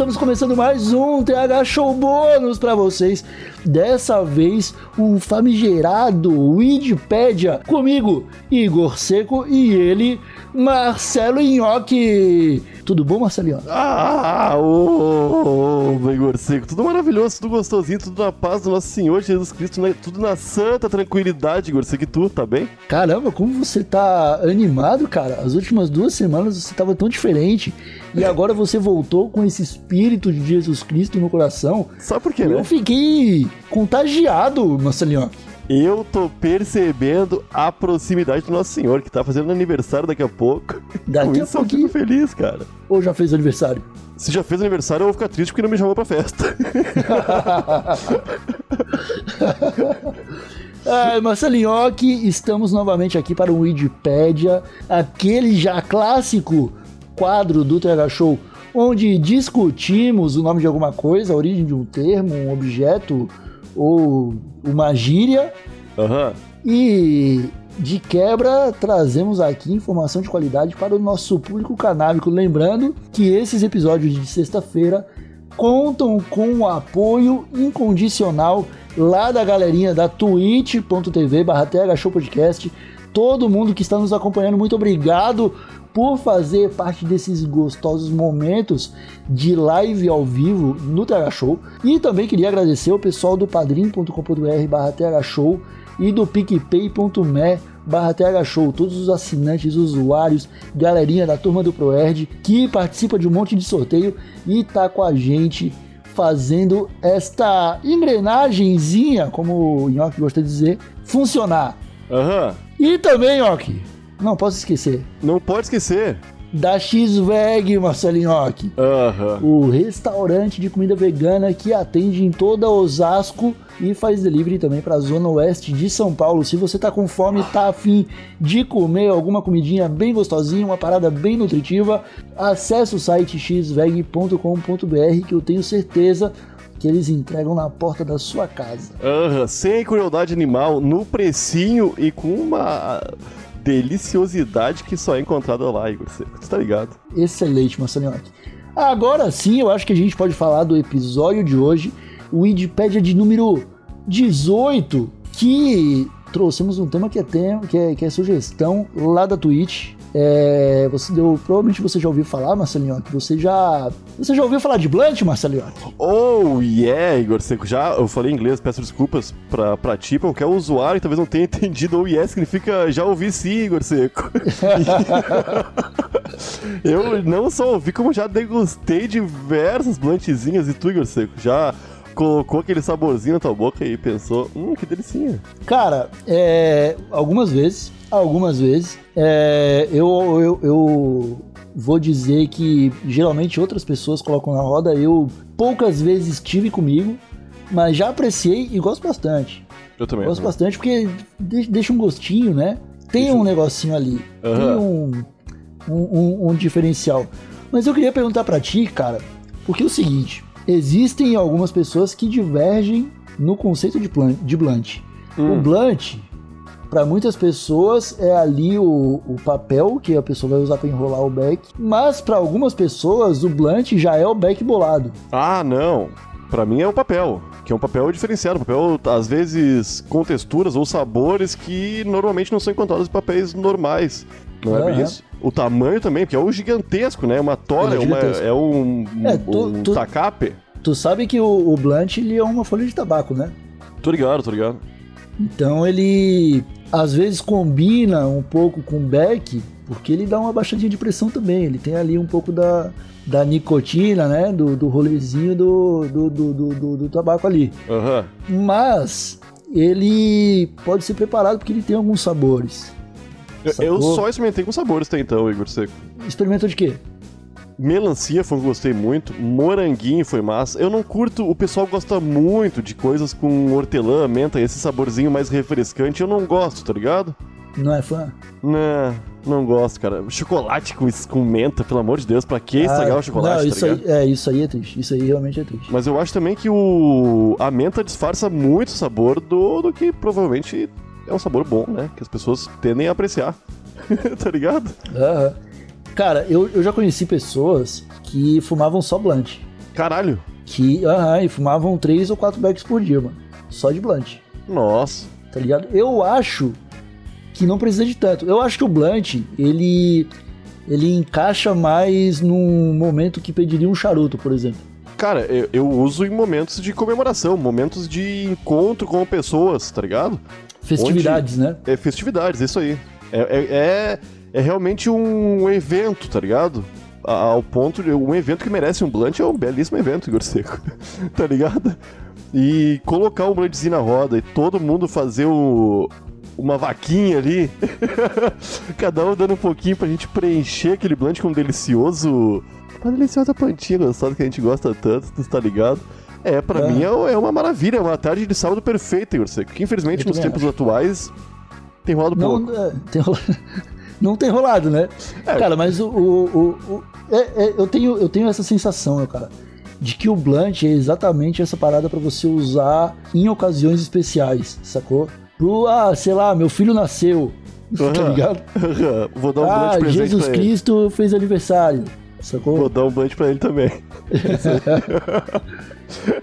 Estamos começando mais um TH Show bônus para vocês. Dessa vez, um famigerado Wikipedia comigo, Igor Seco, e ele, Marcelo Nhoque. Tudo bom, Marcelinho? Ah, ô, ô, Igor Seco, tudo maravilhoso, tudo gostosinho, tudo na paz do nosso Senhor Jesus Cristo, né? tudo na santa tranquilidade, Igor Seco, e tu, tá bem? Caramba, como você tá animado, cara. As últimas duas semanas você tava tão diferente. E agora você voltou com esse espírito de Jesus Cristo no coração. Sabe por quê, né? Eu fiquei contagiado, Marcelinho. Eu tô percebendo a proximidade do Nosso Senhor, que tá fazendo aniversário daqui a pouco. Daqui Com a isso eu pouquinho. fico feliz, cara. Ou já fez aniversário? Se já fez aniversário, eu vou ficar triste porque não me chamou pra festa. Ah, Marcelinhoque, estamos novamente aqui para o Wikipedia, aquele já clássico quadro do TH Show, onde discutimos o nome de alguma coisa, a origem de um termo, um objeto ou uma gíria, Aham. e de quebra trazemos aqui informação de qualidade para o nosso público canábico. Lembrando que esses episódios de sexta-feira contam com o apoio incondicional lá da galerinha da twitch.tv barra Podcast. Todo mundo que está nos acompanhando, muito obrigado por fazer parte desses gostosos momentos de live ao vivo no TH Show. E também queria agradecer o pessoal do padrim.com.br barra TH Show e do picpay.me barra TH Show, todos os assinantes, usuários, galerinha da turma do ProErd que participa de um monte de sorteio e tá com a gente fazendo esta engrenagemzinha, como o Nhoque gosta de dizer, funcionar. Aham. E também, Nhoque, não posso esquecer, Não pode esquecer. da X-Veg, Marcelinho Nhoque. Aham. O restaurante de comida vegana que atende em toda Osasco e faz delivery também para a zona oeste de São Paulo. Se você tá com fome, tá afim de comer alguma comidinha bem gostosinha, uma parada bem nutritiva, acesse o site xveg.com.br que eu tenho certeza que eles entregam na porta da sua casa. Aham. Sem crueldade animal, no precinho e com uma deliciosidade que só é encontrada lá, Igor. Tu tá ligado? Excelente, Marcelinho. Agora sim, eu acho que a gente pode falar do episódio de hoje, o Wikipedia de número 18, que trouxemos um tema que é, tema, que é, que é sugestão lá da Twitch. É, você deu, provavelmente você já ouviu falar, Marcelinho, que você já. Você já ouviu falar de Blunt, Marcelinho? Oh, yeah, Igor Seco. Já eu falei em inglês, peço desculpas pra, pra ti, pra qualquer usuário que talvez não tenha entendido. Oh, yeah significa já ouvi sim, Igor Seco. eu não só ouvi, como já degustei diversas bluntzinhas e tu, Igor Seco, já colocou aquele saborzinho na tua boca e pensou, hum, que delicinha. Cara, é, algumas vezes, algumas vezes, é, eu, eu, eu vou dizer que geralmente outras pessoas colocam na roda, eu poucas vezes tive comigo, mas já apreciei e gosto bastante. Eu também. Gosto bastante porque de- deixa um gostinho, né? Tem Deixa um negocinho ali, tem Aham. um, um, um- um diferencial. Mas eu queria perguntar pra ti, cara, porque é o seguinte: existem algumas pessoas que divergem no conceito de, plan- de blunt. Hum. O blunt, para muitas pessoas, é ali o, o papel que a pessoa vai usar para enrolar o beck, mas para algumas pessoas, o blunt já é o beck bolado. Ah, não. Pra mim é o papel, que é um papel diferenciado. Papel, às vezes, com texturas ou sabores que normalmente não são encontrados em papéis normais. Não é Aham. isso? O tamanho também, porque é o gigantesco, né? Uma tora, é é, uma- é um, É, tu- um tu- tacape. Tu sabe que o, o blunt ele é uma folha de tabaco, né? Tô ligado, tô ligado. Então ele às vezes combina um pouco com o beck, porque ele dá uma baixadinha de pressão também. Ele tem ali um pouco da, da nicotina, né? Do, do rolezinho do, do, do, do, do- tabaco ali. Aham. Mas ele pode ser preparado porque ele tem alguns sabores. Eu- só experimentei com sabores até então, Igor Seco. Experimenta de quê? Melancia foi um que gostei muito, moranguinho foi massa. Eu não curto, o pessoal gosta muito de coisas com hortelã, menta, esse saborzinho mais refrescante. Eu não gosto, tá ligado? Não é fã? Não, não gosto, cara. Chocolate com, com menta, pelo amor de Deus, pra que estragar Ah, o chocolate, Não, tá isso ligado? aí, é, isso aí é triste. Isso aí realmente é triste. Mas eu acho também que o a menta disfarça muito o sabor do, do que provavelmente é um sabor bom, né? Que as pessoas tendem a apreciar. tá ligado? Aham. Cara, eu, eu já conheci pessoas que fumavam só blunt. Caralho. Que, aham, e fumavam três ou quatro bags por dia, mano. Só de blunt, Nossa. tá ligado? Eu acho que não precisa de tanto. Eu acho que o blunt, ele ele encaixa mais num momento que pediria um charuto, por exemplo. Cara, eu, eu uso em momentos de comemoração, momentos de encontro com pessoas, tá ligado? Festividades, né? É festividades, isso aí. É, é, é, é realmente um evento, tá ligado? Ao ponto de. Um evento que merece um blunt é um belíssimo evento, Igor Seco. tá ligado? E colocar um bluntzinho na roda e todo mundo fazer o. Uma vaquinha ali, cada um dando um pouquinho pra gente preencher aquele blunt com um delicioso. Uma deliciosa plantinha gostosa que a gente gosta tanto, tu tá ligado? É, pra É. mim é, é uma maravilha, é uma tarde de sábado perfeita, Igor Seco. Que infelizmente nos tempos atuais tem rolado pouco. Não, é, tem rola- não tem rolado, né? É. Cara, mas o. o- o- o- é- é, eu, tenho, eu tenho essa sensação, meu cara. De que o blunt é exatamente essa parada pra você usar em ocasiões especiais, sacou? Pro, ah, sei lá, meu filho nasceu, tá Aham. ligado? Vou dar um ah, blunt presente Jesus pra ele. Cristo fez aniversário, sacou? Vou dar um blunt pra ele também.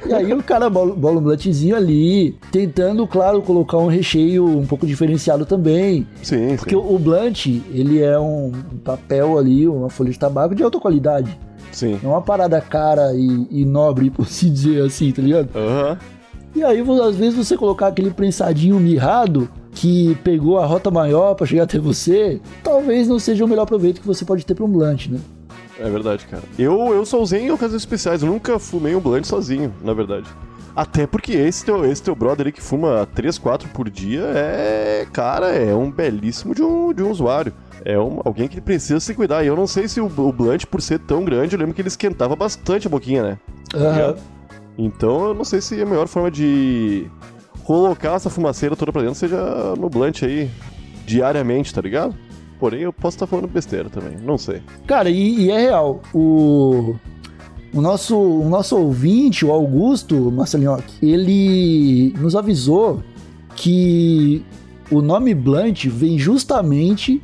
E aí o cara bola, um bluntzinho ali, tentando, claro, colocar um recheio um pouco diferenciado também. Sim, Porque sim. o blunt, ele é um papel ali, uma folha de tabaco de alta qualidade. Sim. É uma parada cara e, e nobre, por se dizer assim, tá ligado? Aham. E aí, às vezes, você colocar aquele prensadinho mirrado que pegou a rota maior pra chegar até você, talvez não seja o melhor proveito que você pode ter pra um blunt, né? É verdade, cara. Eu, eu só usei em ocasiões especiais. Eu nunca fumei um blunt sozinho, na verdade. Até porque esse teu, esse teu brother aí que fuma 3, 4 por dia é. Cara, é um belíssimo de um, de um usuário. É um, alguém que precisa se cuidar. E eu não sei se o, o blunt, por ser tão grande, eu lembro que ele esquentava bastante a boquinha, né? Aham. Então eu não sei se a melhor forma de colocar essa fumaceira toda pra dentro seja no blunt aí, diariamente, tá ligado? Porém, eu posso estar falando besteira também, não sei. Cara, e, e é real. O, o, nosso, o nosso ouvinte, o Augusto Marcelinhoc, ele nos avisou que o nome Blunt vem justamente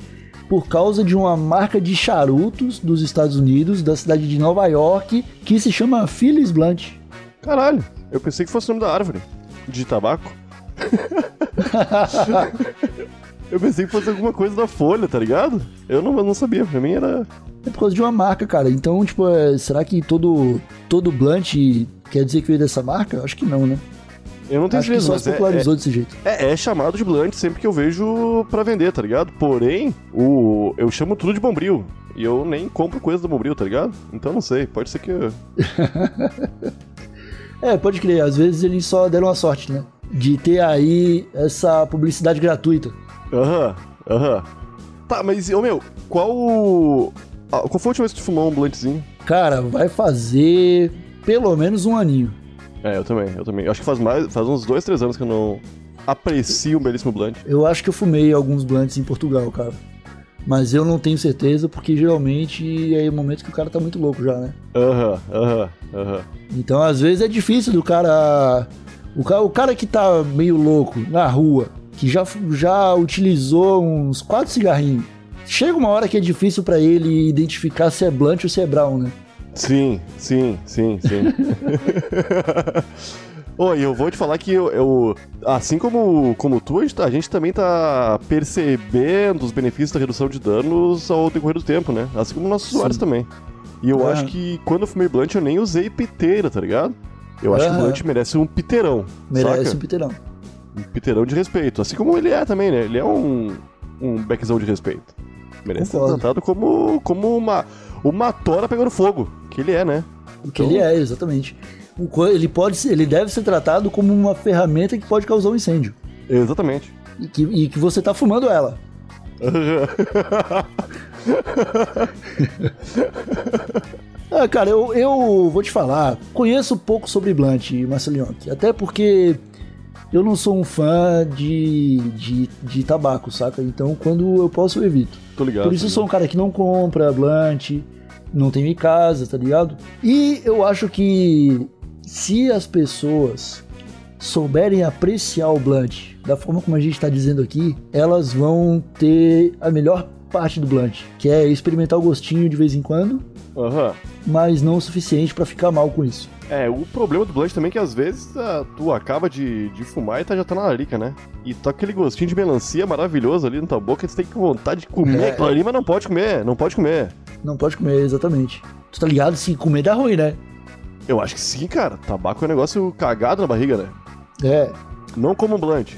por causa de uma marca de charutos dos Estados Unidos, da cidade de Nova York, que se chama Phyllis Blunt. Caralho, eu pensei que fosse o nome da árvore, de tabaco. eu pensei que fosse alguma coisa da folha, tá ligado? Eu não, eu não sabia, pra mim era... É por causa de uma marca, cara. Então, tipo, é, será que todo, todo Blunt quer dizer que veio dessa marca? Acho que não, né? Eu não tenho Acho que certeza, só se é- popularizou desse jeito. É, é chamado de blunt sempre que eu vejo pra vender, tá ligado? Porém, o eu chamo tudo de bombril. E eu nem compro coisa do bombril, tá ligado? Então não sei, pode ser que. É, pode crer. Às vezes eles só deram a sorte, né? De ter aí essa publicidade gratuita. Aham, aham. Tá, mas, ô meu, qual. ah, qual foi a última vez que tu fumou um bluntzinho? Cara, vai fazer pelo menos um aninho. É, eu também, eu também. Acho que faz mais. Faz uns dois, três anos que eu não aprecio um belíssimo blunt. Eu acho que eu fumei alguns blunts em Portugal, cara. Mas eu não tenho certeza, porque geralmente é o momento que o cara tá muito louco já, né? Aham, aham, aham. Então, às vezes é difícil do cara. O cara, o cara que tá meio louco na rua, que já, já utilizou uns quatro cigarrinhos. Chega uma hora que é difícil pra ele identificar se é blunt ou se é brown, né? Sim, sim, sim, sim. Oi, eu vou te falar que eu, eu- assim como, como tu, a gente, tá- a gente também tá percebendo os benefícios da redução de danos ao decorrer do tempo, né? Assim como nossos Sim. usuários também. E eu É. acho que quando eu fumei blunt eu nem usei piteira, tá ligado? Eu acho que o blunt merece um piteirão, Merece saca? um piterão. Um piteirão de respeito. Assim como ele é também, né? Ele é um, um beckzão de respeito. Merece ser tratado como, como uma, uma tora pegando fogo, que ele é, né? O que ele é, exatamente. Ele, pode ser, ele deve ser tratado como uma ferramenta que pode causar um incêndio. Exatamente. E que, e que você tá fumando ela. Ah, cara, eu, eu vou te falar, conheço pouco sobre Blunt, Marcelinhoque. Até porque eu não sou um fã de, de, de tabaco, saca? Então, quando eu posso, eu evito. Tô ligado. Por isso eu sou um cara que não compra Blunt, não tenho em casa, tá ligado? E eu acho que se as pessoas souberem apreciar o Blunt da forma como a gente tá dizendo aqui, elas vão ter a melhor parte do blunt, que é experimentar o gostinho de vez em quando, Aham. mas não o suficiente pra ficar mal com isso. É, o problema do blunt também é que às vezes ah, tu acaba de, de fumar e tá, já tá na larica, né? E tá aquele gostinho de melancia maravilhoso ali na tua boca, tu tem com vontade de comer É. aquilo ali, mas não pode comer, não pode comer. Não pode comer, exatamente. Tu tá ligado? Se comer dá ruim, né? Eu acho que sim, cara. Tabaco é um negócio cagado na barriga, né? É. Não como um blunt.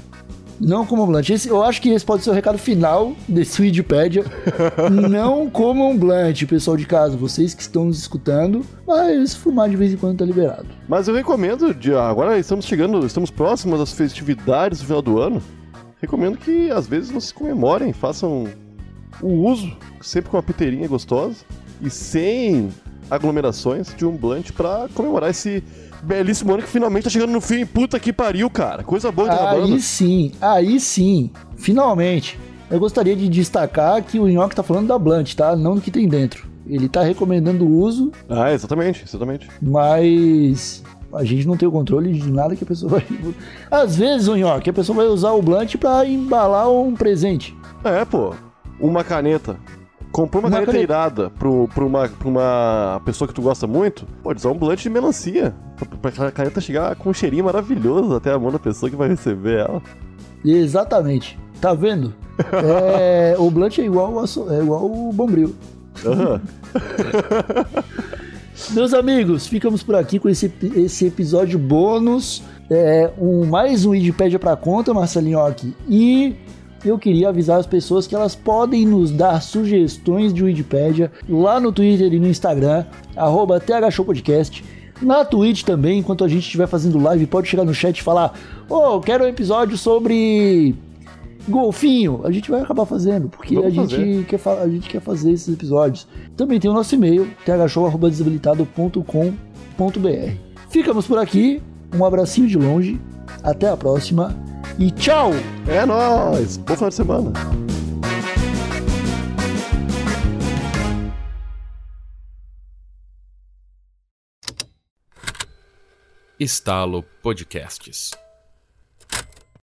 Não comam blunt. Esse, eu acho que esse pode ser o recado final desse Wikipedia. não comam blunt, pessoal de casa. Vocês que estão nos escutando, mas fumar de vez em quando tá liberado. Mas eu recomendo, de, agora estamos chegando, estamos próximos das festividades do final do ano. Recomendo que às vezes vocês comemorem, façam o uso, sempre com uma piteirinha gostosa e sem aglomerações de um blunt pra comemorar esse belíssimo ano que finalmente tá chegando no fim. Puta que pariu, cara. Coisa boa tá Aí sim, aí sim, finalmente. Eu gostaria de destacar que o Nhoque tá falando da blunt, tá? Não do que tem dentro. Ele tá recomendando o uso, Ah, exatamente, exatamente. mas a gente não tem o controle de nada que a pessoa vai. Às vezes, o Nhoque, a pessoa vai usar o blunt pra embalar um presente. É, pô. Uma caneta. Comprou uma, Uma caneta, caneta. irada pro, pra, uma, pra uma pessoa que tu gosta muito, pode usar um blunt de melancia. Pra, pra aquela caneta chegar com um cheirinho maravilhoso até a mão da pessoa que vai receber ela. Exatamente. Tá vendo? É, o blunt é igual, a é igual o bombril. Aham. Meus amigos, ficamos por aqui com esse, esse episódio bônus. É, um, mais um Wikipedia pra conta, Marcelinho aqui. E eu queria avisar as pessoas que elas podem nos dar sugestões de Wikipedia lá no Twitter e no Instagram, arroba THShowPodcast. Na Twitch também, enquanto a gente estiver fazendo live, pode chegar no chat e falar: Ô, eu quero um episódio sobre golfinho. A gente vai acabar fazendo, porque Vamos a gente, quer a gente quer fazer esses episódios. Também tem o nosso e-mail, thshow.desabilitado.com.br. Ficamos por aqui, um abracinho de longe, até a próxima e tchau! É nóis! Bom final de semana! Estalo Podcasts.